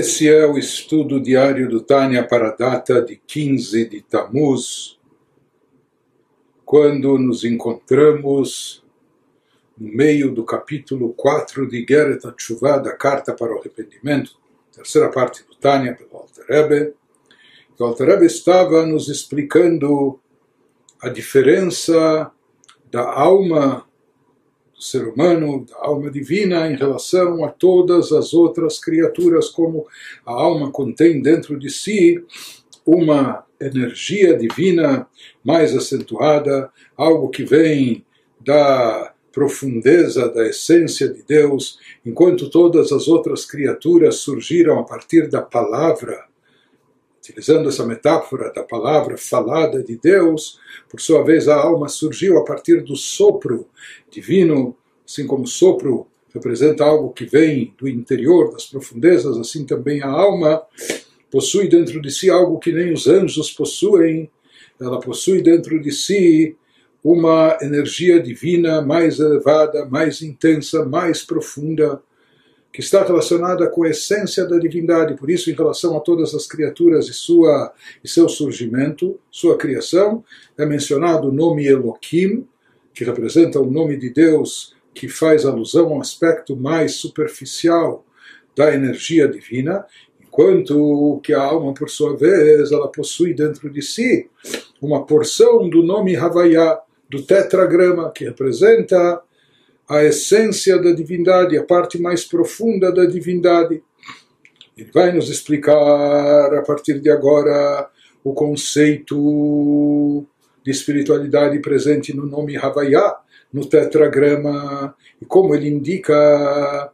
Esse é o estudo diário do Tânia para a data de 15 de Tammuz, quando nos encontramos no meio do capítulo 4 de Geret Atshuvah, da Carta para o Arrependimento, terceira parte do Tânia, pelo Alter Rebbe. O Alter Rebbe estava nos explicando a diferença da alma ser humano, da alma divina, em relação a todas as outras criaturas, como a alma contém dentro de si uma energia divina mais acentuada, algo que vem da profundeza da essência de Deus, enquanto todas as outras criaturas surgiram a partir da palavra utilizando essa metáfora da palavra falada de Deus, por sua vez a alma surgiu a partir do sopro divino, assim como o sopro representa algo que vem do interior, das profundezas, assim também a alma possui dentro de si algo que nem os anjos possuem, ela possui dentro de si uma energia divina mais elevada, mais intensa, mais profunda, que está relacionada com a essência da divindade. Por isso, em relação a todas as criaturas e, sua, e seu surgimento, sua criação, é mencionado o nome Elohim, que representa o nome de Deus, que faz alusão a um aspecto mais superficial da energia divina, enquanto que a alma, por sua vez, ela possui dentro de si uma porção do nome Havaiá, do tetragrama, que representa a essência da divindade, a parte mais profunda da divindade. Ele vai nos explicar a partir de agora o conceito de espiritualidade presente no nome Havaiá, no tetragrama, e como ele indica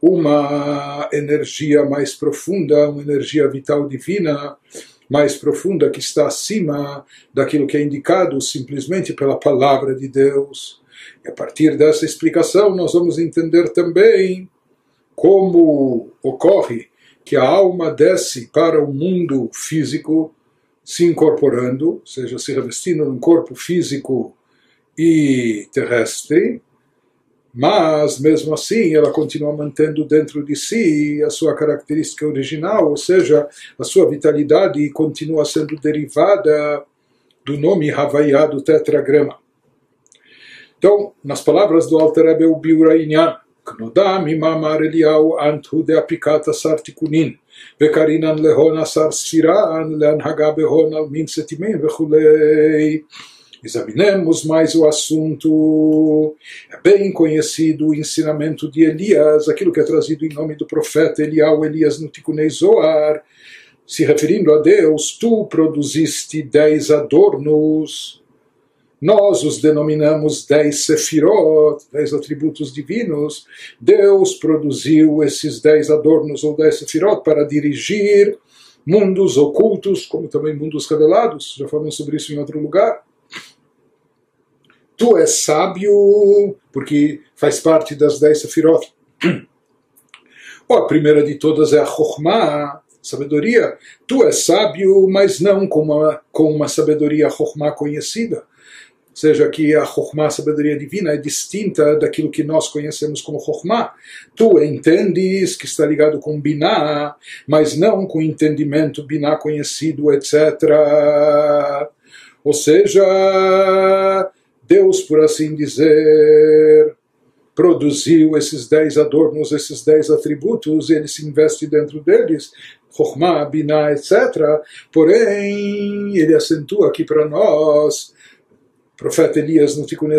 uma energia mais profunda, uma energia vital divina mais profunda que está acima daquilo que é indicado simplesmente pela palavra de Deus. E a partir dessa explicação, nós vamos entender também como ocorre que a alma desce para o mundo físico, se incorporando, ou seja, se revestindo num corpo físico e terrestre, mas mesmo assim ela continua mantendo dentro de si a sua característica original, ou seja, a sua vitalidade continua sendo derivada do nome Havaiá do tetragrama. Então, nas palavras do Alter Rebbe Biura Inyan, Knodam imamar Eliyahu antu de apicata sartikunin, וקרינן להון עשר ספירן, להנהגה בהון על מין סתימים וכולי. Examinemos mais o assunto. É bem conhecido o ensinamento de Elias, aquilo que é trazido em nome do profeta Elial Elias no Tikunei Zoar, se referindo a Deus, tu produziste dez adornos nós os denominamos dez sefirot, dez atributos divinos. Deus produziu esses dez adornos ou dez sefirot para dirigir mundos ocultos, como também mundos revelados. Já falamos sobre isso em outro lugar. Tu és sábio, porque faz parte das dez sefirot. Oh, a primeira de todas é a Chokhmah, sabedoria. Tu és sábio, mas não com uma, com uma sabedoria Chokhmah conhecida seja que a Chokhmah, a sabedoria divina, é distinta daquilo que nós conhecemos como Chokhmah. Tu entendes que está ligado com Binah, mas não com entendimento Binah conhecido, etc. Ou seja, Deus, por assim dizer, produziu esses dez adornos, esses dez atributos, e ele se investe dentro deles, Chokhmah, Binah, etc. Porém, ele acentua aqui para nós profeta Elias Tikkun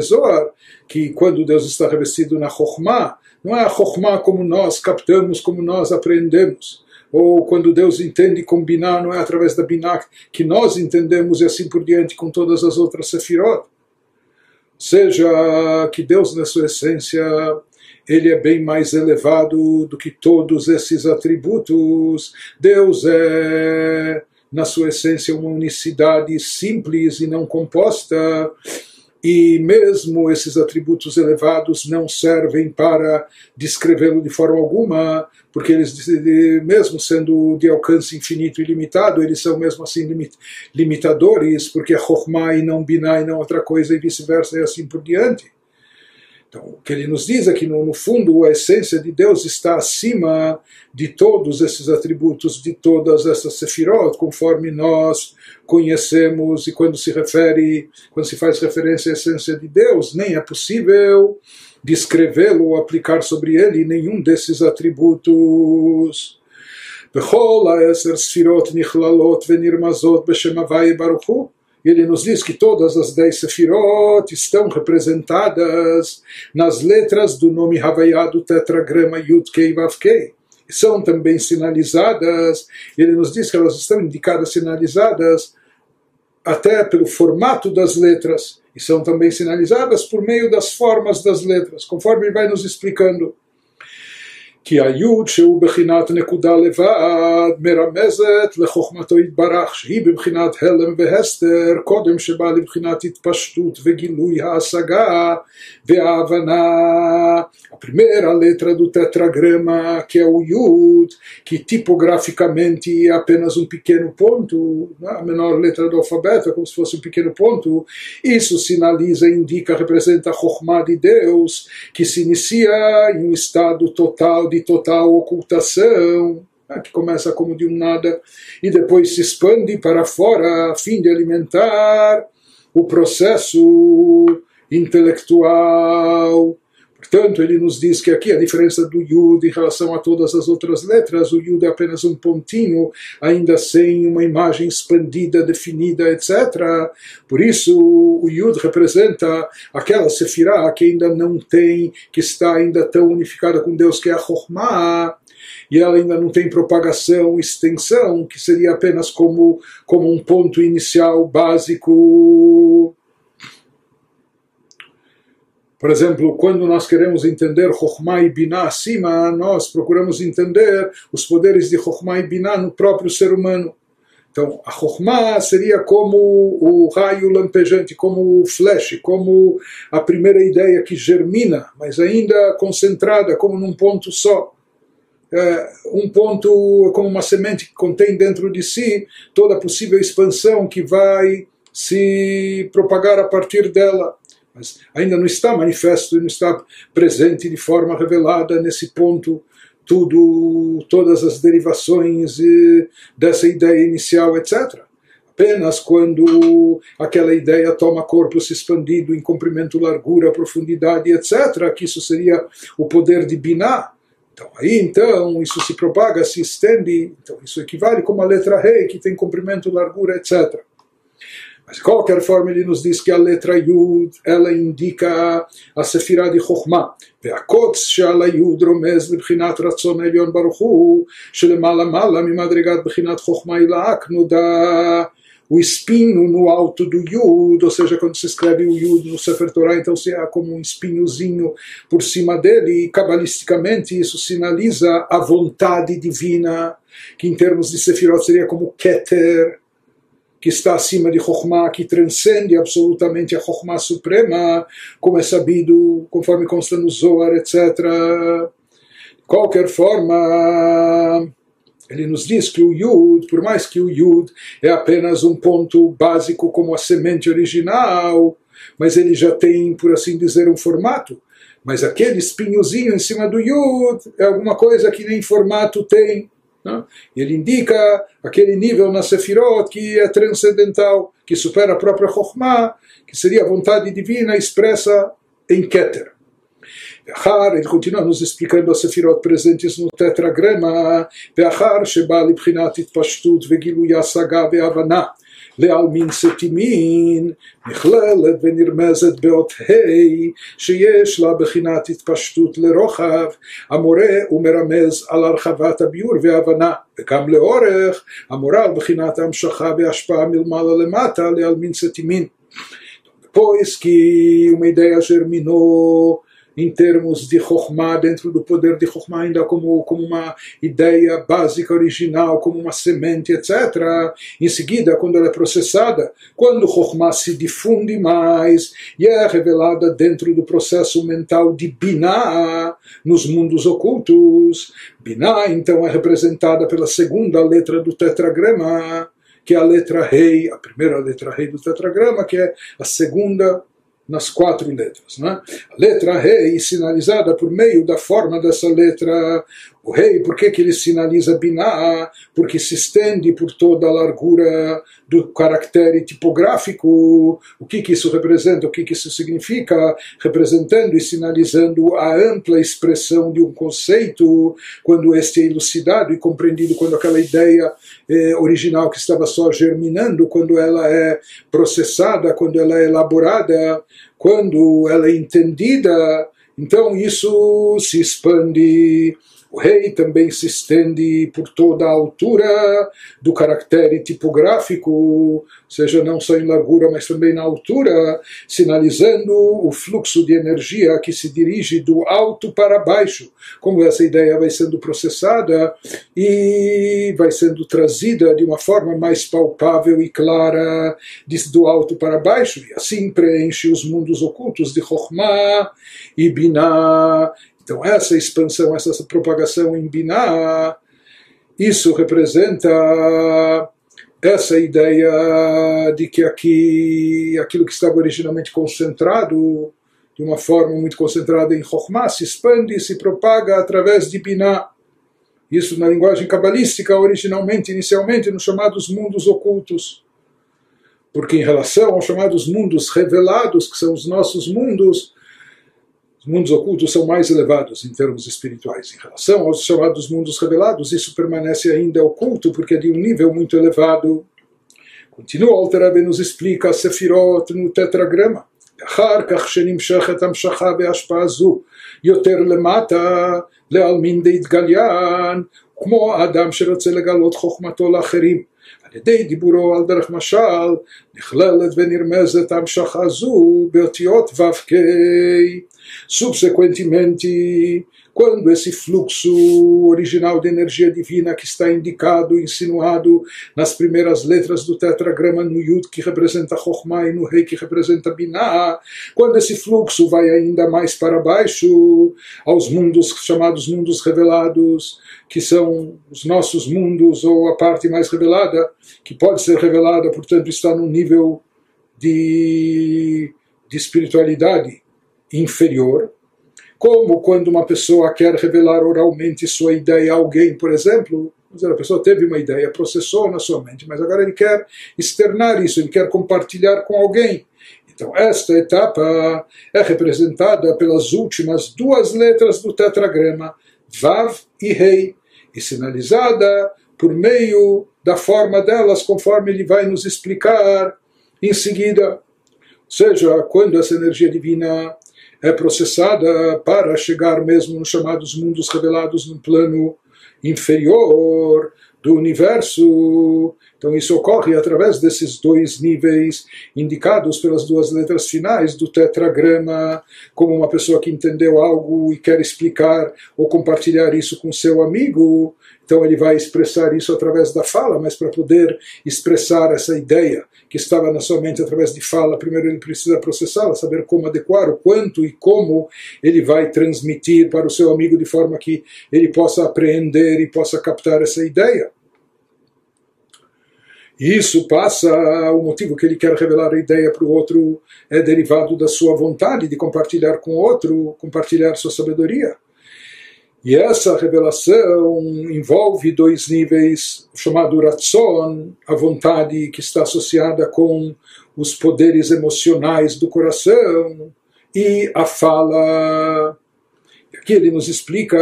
que quando Deus está revestido na Chokhmah, não é a Chokhmah como nós captamos, como nós aprendemos. Ou quando Deus entende combinar, não é através da Binah que nós entendemos e assim por diante com todas as outras Sefirot. Seja que Deus, na sua essência, ele é bem mais elevado do que todos esses atributos. Deus é na sua essência, uma unicidade simples e não composta, e mesmo esses atributos elevados não servem para descrevê-lo de forma alguma, porque eles, mesmo sendo de alcance infinito e limitado, eles são mesmo assim limitadores, porque é Chokhmah e não Binah e não outra coisa, e vice-versa, e assim por diante. Então, o que ele nos diz é que, no, no, fundo, a essência de Deus está acima de todos esses atributos, de todas essas sefirot, conforme nós conhecemos, e quando se refere, quando se faz referência à essência de Deus, nem é possível descrevê-lo ou aplicar sobre ele nenhum desses atributos. בכל העשר ספירות נכללות ונרמזות בשם הוואי ברוך הוא ele nos diz que todas as dez sefirot estão representadas nas letras do nome Havaiá do tetragrama Yud Kei Vav Kei. São também sinalizadas, ele nos diz que elas estão indicadas, sinalizadas até pelo formato das letras, e são também sinalizadas por meio das formas das letras, conforme ele vai nos explicando. כי היוד שהוא בחינת נקודה לבד מרמזת לחוכמתו יתברך שהיא בבחינת הלם והסתר קודם שבא לבחינת התפשטות וגילוי ההשגה וההבנה. A primeira letra do tetragrama, que é o Yud, que tipograficamente é apenas um pequeno ponto, a menor letra do alfabeto, é como se fosse um pequeno ponto, isso sinaliza, indica, representa a Chokhmah de Deus, que se inicia em um estado total de total ocultação, né, que começa como de um nada e depois se expande para fora a fim de alimentar o processo intelectual. Portanto, ele nos diz que aqui a diferença do Yud em relação a todas as outras letras, o Yud é apenas um pontinho, ainda sem uma imagem expandida, definida, etc. Por isso, o Yud representa aquela Sefirah que ainda não tem, que está ainda tão unificada com Deus, que é a Chokhmah, e ela ainda não tem propagação, extensão, que seria apenas como, como um ponto inicial básico por exemplo, quando nós queremos entender Chokhmah e Binah acima, nós procuramos entender os poderes de Chokhmah e Binah no próprio ser humano. Então, a Chokhmah seria como o raio lampejante, como o flash, como a primeira ideia que germina, mas ainda concentrada, como num ponto só. É, um ponto como uma semente que contém dentro de si toda a possível expansão que vai se propagar a partir dela mas ainda não está manifesto e não está presente de forma revelada nesse ponto tudo, todas as derivações dessa ideia inicial, etc. Apenas quando aquela ideia toma corpo se expandido em comprimento, largura, profundidade, etc., que isso seria o poder de Binah. Então, aí então, isso se propaga, se estende, então isso equivale como a letra rei, que tem comprimento, largura, etc. Mas de qualquer forma ele nos diz que a letra Yud ela indica a Sefirah de Chokhmah. והקוץ שעל היוד רומז לבחינת רצון העליון ברוך הוא שלמעלה מעלה ממדרגת בחינת חוכמה עילאק נודע o espinho no alto do Yud, ou seja, quando se escreve o Yud no Sefer Torah, então se há como um espinhozinho por cima dele, e cabalisticamente isso sinaliza a vontade divina, que em termos de Sefirot seria como Keter, que está acima de Chokhmah, que transcende absolutamente a Chokhmah suprema, como é sabido, conforme consta no Zohar, etc. De qualquer forma, ele nos diz que o Yud, por mais que o Yud é apenas um ponto básico como a semente original, mas ele já tem, por assim dizer, um formato. Mas aquele espinhozinho em cima do Yud é alguma coisa que nem formato tem. Né? E ele indica aquele nível na Sefirot que é transcendental, que supera a própria Chokhmah, que seria a vontade divina expressa em Keter. ואחר, ele continua nos explicando as sefirot presentes no tetragrama, ואחר שבא לבחינת התפשטות וגילוי השגה והבנה לעלמין סתימין נכללת ונרמזת באות ה' שיש לה בחינת התפשטות לרוחב המורה ומרמז על הרחבת הביור והבנה וגם לאורך המורה על בחינת ההמשכה והשפעה מלמעלה למטה לעלמין סתימין. Depois que uma ideia germinou em termos de Chokhmah, dentro do poder de Chokhmah, ainda como, como uma ideia básica, original, como uma semente, etc. Em seguida, quando ela é processada, quando Chokhmah se difunde mais e é revelada dentro do processo mental de Binah, nos mundos ocultos, Binah então é representada pela segunda letra do tetragrama, que é a letra rei, a primeira letra rei do tetragrama, que é a segunda nas quatro letras. Né? A letra Rei, sinalizada por meio da forma dessa letra, o Rei, por que, que ele sinaliza Binah? Porque se estende por toda a largura do caractere tipográfico. O que, que isso representa? O que, que isso significa? Representando e sinalizando a ampla expressão de um conceito, quando este é elucidado e compreendido, quando aquela ideia eh, original que estava só germinando, quando ela é processada, quando ela é elaborada, quando ela é entendida, então isso se expande o rei também se estende por toda a altura do caractere tipográfico, seja não só em largura, mas também na altura, sinalizando o fluxo de energia que se dirige do alto para baixo. Como essa ideia vai sendo processada e vai sendo trazida de uma forma mais palpável e clara do alto para baixo, e assim preenche os mundos ocultos de Chokhmah e Binah então, essa expansão, essa propagação em Binah, isso representa essa ideia de que aqui aquilo que estava originalmente concentrado de uma forma muito concentrada em Chokhmah se expande e se propaga através de Binah. Isso na linguagem cabalística, originalmente, inicialmente, nos chamados mundos ocultos. Porque em relação aos chamados mundos revelados, que são os nossos mundos, os mundos ocultos são mais elevados em termos espirituais. Em relação aos chamados mundos revelados, isso permanece ainda oculto, porque é de um nível muito elevado. Continua, Alterabe nos explica a Sefirot no tetragrama. אחר כך שנמשכת המשכה בהשפעה זו יותר למטה לעלמין דהתגליין כמו האדם שרוצה לגלות חוכמתו לאחרים על ידי דיבורו על דרך משל נכללת ונרמזת המשכה זו באותיות ו"ק Subsequentemente, quando esse fluxo original de energia divina que está indicado, insinuado nas primeiras letras do tetragrama no Yud que representa Chokhmah e no Rei que representa Binah, quando esse fluxo vai ainda mais para baixo, aos mundos chamados mundos revelados, que são os nossos mundos ou a parte mais revelada, que pode ser revelada, portanto está num nível de, de espiritualidade inferior, como quando uma pessoa quer revelar oralmente sua ideia a alguém, por exemplo, a pessoa teve uma ideia, processou na sua mente, mas agora ele quer externar isso, ele quer compartilhar com alguém. Então, esta etapa é representada pelas últimas duas letras do tetragrama, Vav e Rei, e sinalizada por meio da forma delas, conforme ele vai nos explicar em seguida. Ou seja, quando essa energia divina é processada para chegar mesmo nos chamados mundos revelados no plano inferior do universo. Então isso ocorre através desses dois níveis indicados pelas duas letras finais do tetragrama, como uma pessoa que entendeu algo e quer explicar ou compartilhar isso com seu amigo, então ele vai expressar isso através da fala, mas para poder expressar essa ideia que estava na sua mente através de fala, primeiro ele precisa processá-la, saber como adequar, o quanto e como ele vai transmitir para o seu amigo de forma que ele possa apreender e possa captar essa ideia. E isso passa, o motivo que ele quer revelar a ideia para o outro é derivado da sua vontade de compartilhar com o outro, compartilhar sua sabedoria. E essa revelação envolve dois níveis, chamado Ratson, a vontade que está associada com os poderes emocionais do coração, e a fala. Aqui ele nos explica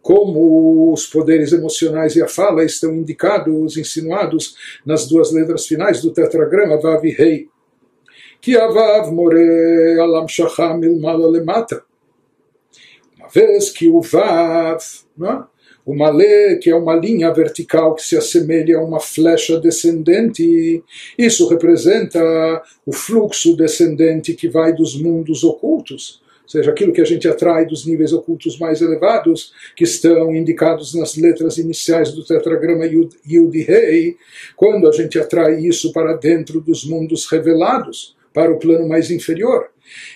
como os poderes emocionais e a fala estão indicados, insinuados nas duas letras finais do tetragrama Vav e Rei. Que Avav more alam shacham ilmala lemata vez que o Vav, né, o Malé, que é uma linha vertical que se assemelha a uma flecha descendente, isso representa o fluxo descendente que vai dos mundos ocultos ou seja, aquilo que a gente atrai dos níveis ocultos mais elevados, que estão indicados nas letras iniciais do tetragrama Yud, Rei, quando a gente atrai isso para dentro dos mundos revelados, para o plano mais inferior.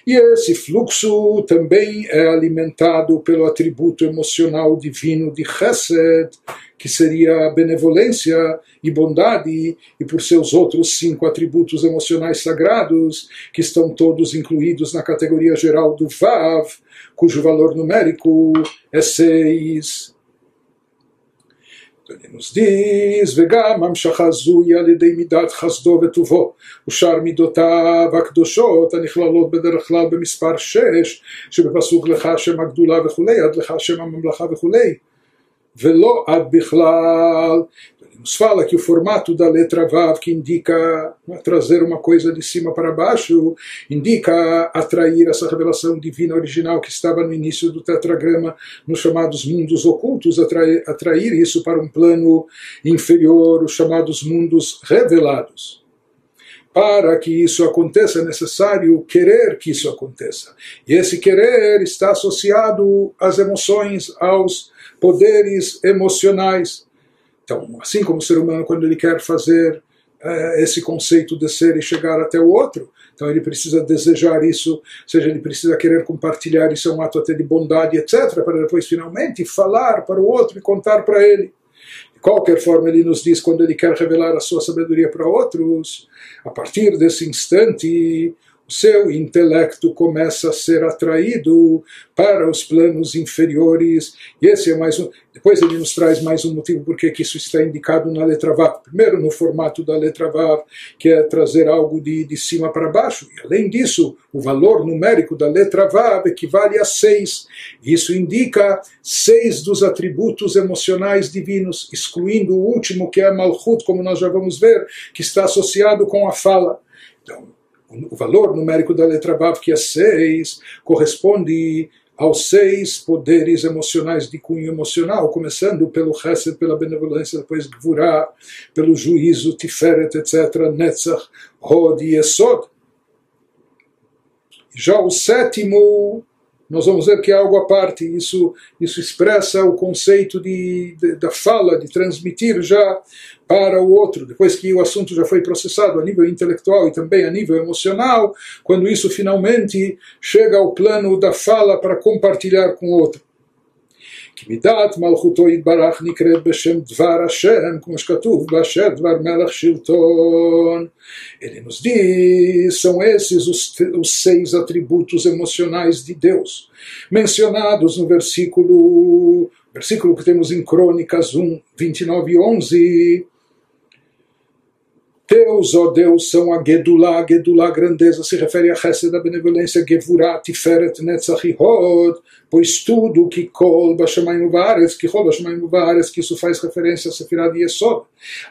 E esse fluxo também é alimentado pelo atributo emocional divino de Chesed, que seria benevolência e bondade, e por seus outros cinco atributos emocionais sagrados, que estão todos incluídos na categoria geral do Vav, cujo valor numérico é seis ele nos diz, וגם המשכה זו היא על ידי מידת חסדו וטובו, ושאר מידותיו הקדושות הנכללות בדרך כלל במספר שש, שבפסוק לך השם הגדולה וכולי, עד לך השם הממלכה וכולי, ולא עד בכלל nos fala que o formato da letra Vav, que indica trazer uma coisa de cima para baixo, indica atrair essa revelação divina original que estava no início do tetragrama, nos chamados mundos ocultos, atrair, atrair isso para um plano inferior, os chamados mundos revelados. Para que isso aconteça, é necessário querer que isso aconteça. E esse querer está associado às emoções, aos poderes emocionais. Então, assim como o ser humano, quando ele quer fazer eh, esse conceito de ser e chegar até o outro, então ele precisa desejar isso, ou seja, ele precisa querer compartilhar isso, é um ato até de bondade, etc., para depois finalmente falar para o outro e contar para ele. De qualquer forma, ele nos diz quando ele quer revelar a sua sabedoria para outros, a partir desse instante, seu intelecto começa a ser atraído para os planos inferiores. E esse é mais um. Depois ele nos traz mais um motivo porque que isso está indicado na letra Vav. Primeiro, no formato da letra Vav, que é trazer algo de, de cima para baixo. E além disso, o valor numérico da letra Vav equivale a seis. Isso indica seis dos atributos emocionais divinos, excluindo o último, que é Malchut, como nós já vamos ver, que está associado com a fala. Então, o valor numérico da letra Vav, que é 6, corresponde aos seis poderes emocionais de cunho emocional, começando pelo Chesed, pela benevolência, depois Gvurah, pelo juízo, Tiferet, etc., Netzach, Hod e Esod. Já o sétimo nós vamos ver que é algo à parte. Isso, isso expressa o conceito de, de, da fala, de transmitir já para o outro, depois que o assunto já foi processado a nível intelectual e também a nível emocional, quando isso finalmente chega ao plano da fala para compartilhar com o outro. כי מידת מלכותו יתברך נקראת בשם דבר השם, כמו שכתוב, באשר דבר מלך שלטון. Ele nos diz, são esses os, os seis atributos emocionais de Deus, mencionados no versículo, versículo que temos em Crônicas 1, 29 e 11, Deus, ó Deus, são a Gedulá, Gedulá, grandeza, se refere a Hesed, da benevolência, Gevurá, Tiferet, Netzach Hod, pois tudo que Kol, Bashamayim Uvares, que Kol, Bashamayim Uvares, que isso faz referência a Sefirah de Yesod.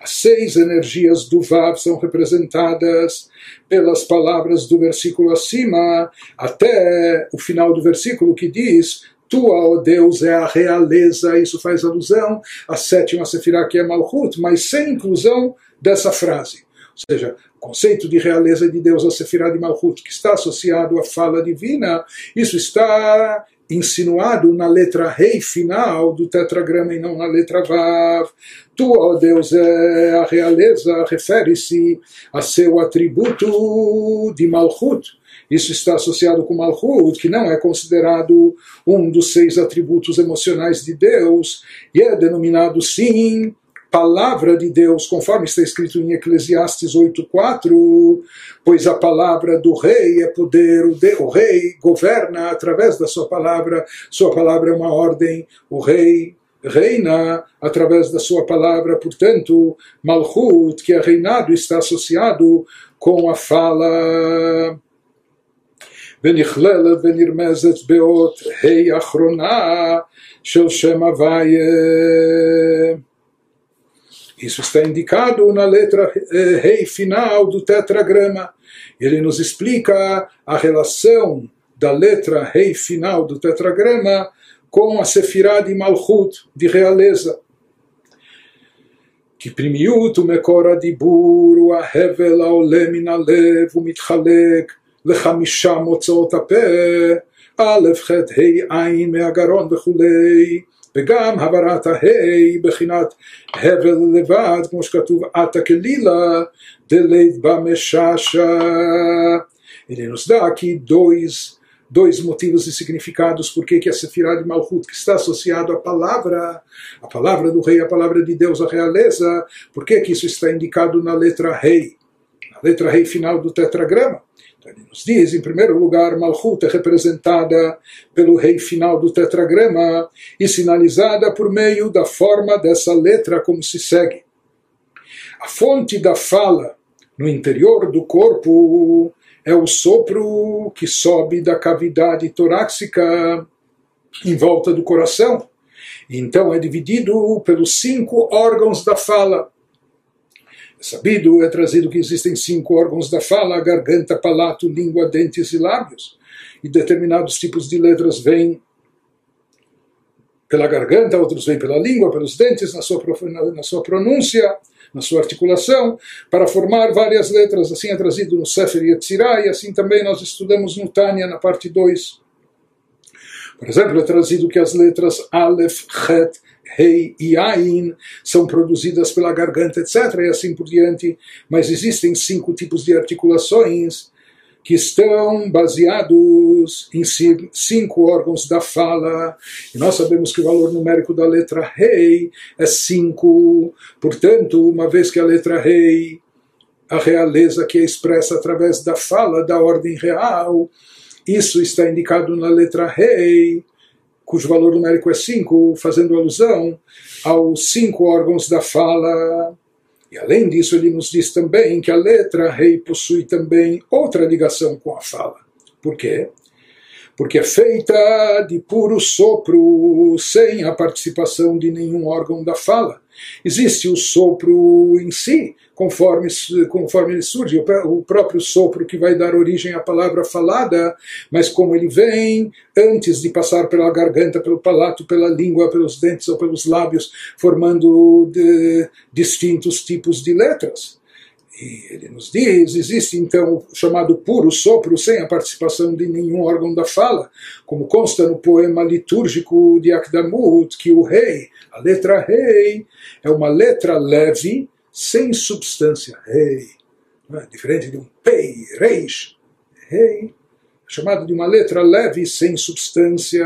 As seis energias do Vav são representadas pelas palavras do versículo acima, até o final do versículo que diz tua, ó Deus, é a realeza. Isso faz alusão à sétima sefirá, que é Malchut, mas sem inclusão dessa frase. Ou seja, o conceito de realeza de Deus, a Sefirah de Malchut, que está associado à fala divina, isso está insinuado na letra rei final do tetragrama e não na letra vav. Tu, ó Deus, é a realeza, refere-se a seu atributo de Malchut. Isso está associado com Malchut, que não é considerado um dos seis atributos emocionais de Deus, e é denominado, sim, palavra de Deus, conforme está escrito em Eclesiastes 8.4, pois a palavra do rei é poder, o, de, o rei governa através da sua palavra, sua palavra é uma ordem, o rei reina através da sua palavra, portanto, Malchut, que é reinado, está associado com a fala. ונכללת ונרמזת באות ה' אחרונה של שם הוויה isso está indicado na letra eh, rei final do tetragrama. Ele nos explica a relação da letra rei final do tetragrama com a sefirá de Malchut, de realeza. כי פנימיות ומקור הדיבור הוא ההבל העולה מן הלב ומתחלק לחמישה מוצאות הפה, א', ח', ה', עין מהגרון וכולי. וגם הברת ההי בחינת הבל לבד, כמו שכתוב עתה כלילה, דלית במשעשע. ele nos dá aqui dois, dois motivos e significados por que a Sefirah de Malchut, que está associado à palavra, a palavra do rei, a palavra de Deus, a realeza, por que isso está indicado na letra rei, na letra rei final do tetragrama. Então ele nos diz, em primeiro lugar, Malchut é representada pelo rei final do tetragrama e sinalizada por meio da forma dessa letra como se segue. A fonte da fala no interior do corpo é o sopro que sobe da cavidade torácica em volta do coração. Então é dividido pelos cinco órgãos da fala. É sabido, é trazido que existem cinco órgãos da fala: garganta, palato, língua, dentes e lábios. E determinados tipos de letras vêm pela garganta, outros vêm pela língua, pelos dentes, na sua, na sua pronúncia na sua articulação, para formar várias letras. Assim é trazido no Sefer Yetzirah, e assim também nós estudamos no Tânia, na parte 2. Por exemplo, é trazido que as letras Aleph, Het, Rei e Ain são produzidas pela garganta, etc., e assim por diante. Mas existem cinco tipos de articulações que estão baseados em cinco órgãos da fala. E nós sabemos que o valor numérico da letra rei é cinco. Portanto, uma vez que a letra rei, a realeza que é expressa através da fala da ordem real, isso está indicado na letra rei, cujo valor numérico é cinco, fazendo alusão aos cinco órgãos da fala. E além disso, ele nos diz também que a letra rei possui também outra ligação com a fala. Por quê? Porque é feita de puro sopro, sem a participação de nenhum órgão da fala. Existe o sopro em si, conforme, conforme ele surge, o próprio sopro que vai dar origem à palavra falada, mas como ele vem antes de passar pela garganta, pelo palato, pela língua, pelos dentes ou pelos lábios, formando de, distintos tipos de letras. E ele nos diz, existe então o chamado puro sopro sem a participação de nenhum órgão da fala, como consta no poema litúrgico de Akdamut, que o rei, a letra rei, é uma letra leve, sem substância. Rei. É? Diferente de um pei, reis. Rei. É chamado de uma letra leve, sem substância.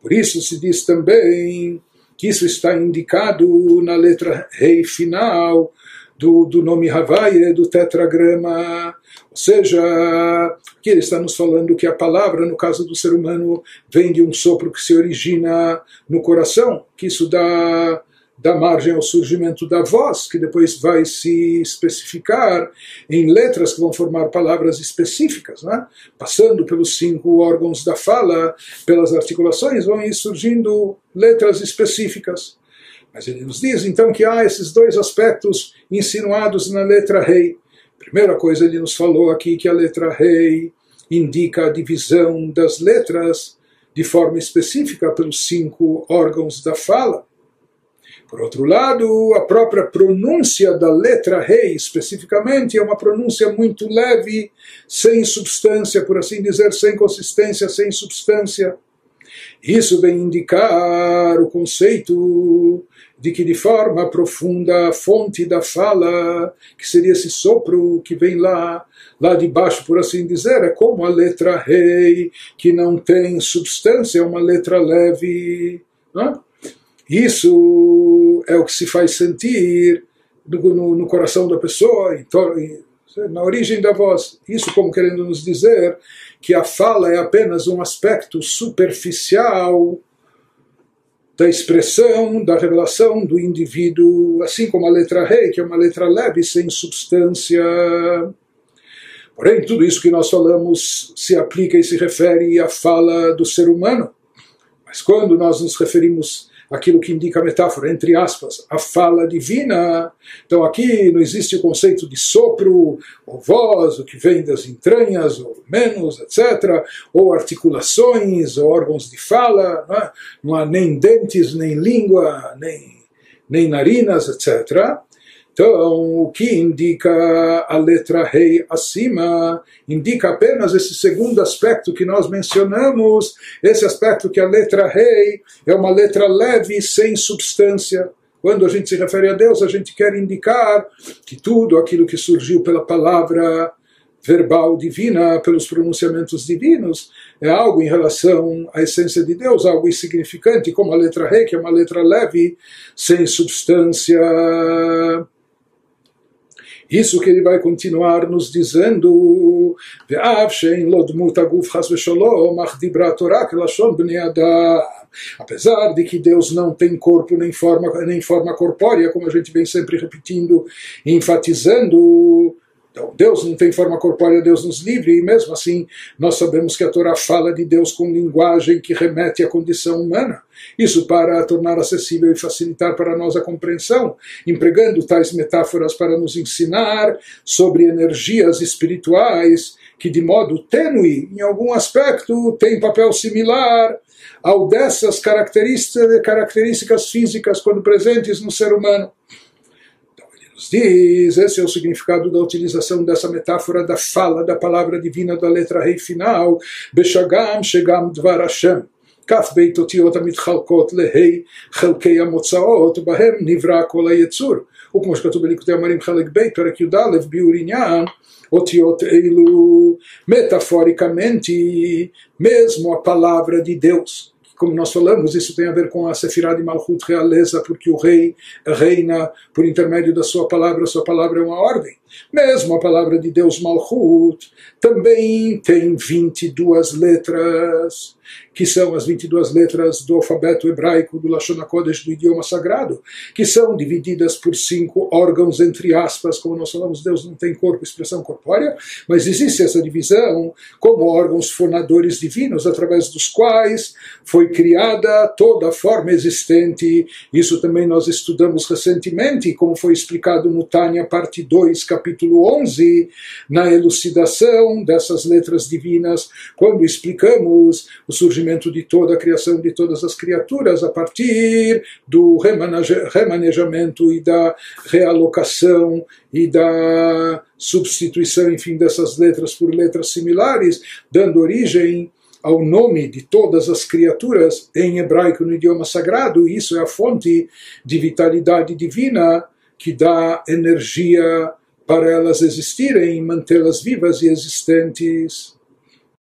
Por isso se diz também que isso está indicado na letra rei final, do, do nome Havaye, do tetragrama. Ou seja, aqui ele está nos falando que a palavra, no caso do ser humano, vem de um sopro que se origina no coração, que isso dá, dá margem ao surgimento da voz, que depois vai se especificar em letras que vão formar palavras específicas, né? passando pelos cinco órgãos da fala, pelas articulações, vão ir surgindo letras específicas. Mas ele nos diz então que há esses dois aspectos insinuados na letra rei. Primeira coisa, ele nos falou aqui que a letra rei indica a divisão das letras de forma específica pelos cinco órgãos da fala. Por outro lado, a própria pronúncia da letra rei, especificamente, é uma pronúncia muito leve, sem substância, por assim dizer, sem consistência, sem substância. Isso vem indicar o conceito de que de forma profunda a fonte da fala, que seria esse sopro que vem lá, lá de baixo, por assim dizer, é como a letra rei, que não tem substância, é uma letra leve. Não? Isso é o que se faz sentir no, no, no coração da pessoa, em, na origem da voz. Isso como querendo nos dizer que a fala é apenas um aspecto superficial da expressão, da revelação do indivíduo, assim como a letra rei, que é uma letra leve, sem substância. Porém, tudo isso que nós falamos se aplica e se refere à fala do ser humano. Mas quando nós nos referimos aquilo que indica a metáfora, entre aspas, a fala divina. Então aqui não existe o conceito de sopro, ou voz, o que vem das entranhas, ou menos, etc., ou articulações, ou órgãos de fala, não, é? não há nem dentes, nem língua, nem, nem narinas, etc. Então, o que indica a letra rei acima, indica apenas esse segundo aspecto que nós mencionamos, esse aspecto que a letra rei é uma letra leve, sem substância. Quando a gente se refere a Deus, a gente quer indicar que tudo aquilo que surgiu pela palavra verbal divina, pelos pronunciamentos divinos, é algo em relação à essência de Deus, algo insignificante, como a letra Rei, que é uma letra leve, sem substância. Isso que ele vai continuar nos dizendo, apesar de que Deus não tem corpo nem forma, nem forma corpórea, como a gente vem sempre repetindo, enfatizando, então, Deus não tem forma corpórea, Deus nos livre, e mesmo assim nós sabemos que a Torá fala de Deus com linguagem que remete à condição humana. Isso para tornar acessível e facilitar para nós a compreensão, empregando tais metáforas para nos ensinar sobre energias espirituais que, de modo tênue, em algum aspecto, têm papel similar ao dessas características, características físicas quando presentes no ser humano nos diz, esse é o significado da utilização dessa metáfora da fala da palavra divina da letra rei final, Beshagam Shegam Dvar Hashem. כף בית אותיות המתחלקות להי חלקי המוצאות, בהם נברא כל היצור. וכמו שכתוב בליקודי המרים חלק ב', פרק י"א, ביאור עניין, אותיות אלו, metaforicamente, mesmo a palavra de Deus, como nós falamos, isso tem a ver com a Sefirah de Malchut, realeza, porque o rei reina por intermédio da sua palavra, a sua palavra é uma ordem. Mesmo a palavra de Deus Malchut também tem 22 letras, que são as 22 letras do alfabeto hebraico do Lashon HaKodesh, do idioma sagrado, que são divididas por cinco órgãos, entre aspas, como nós falamos, Deus não tem corpo, expressão corpórea, mas existe essa divisão como órgãos fonadores divinos, através dos quais foi criada toda a forma existente. Isso também nós estudamos recentemente, como foi explicado no Tânia, parte 2, capítulo capítulo 11, na elucidação dessas letras divinas, quando explicamos o surgimento de toda a criação de todas as criaturas a partir do remanejamento e da realocação e da substituição, enfim, dessas letras por letras similares, dando origem ao nome de todas as criaturas em hebraico no idioma sagrado, isso é a fonte de vitalidade divina que dá energia para elas existirem e mantê-las vivas e existentes.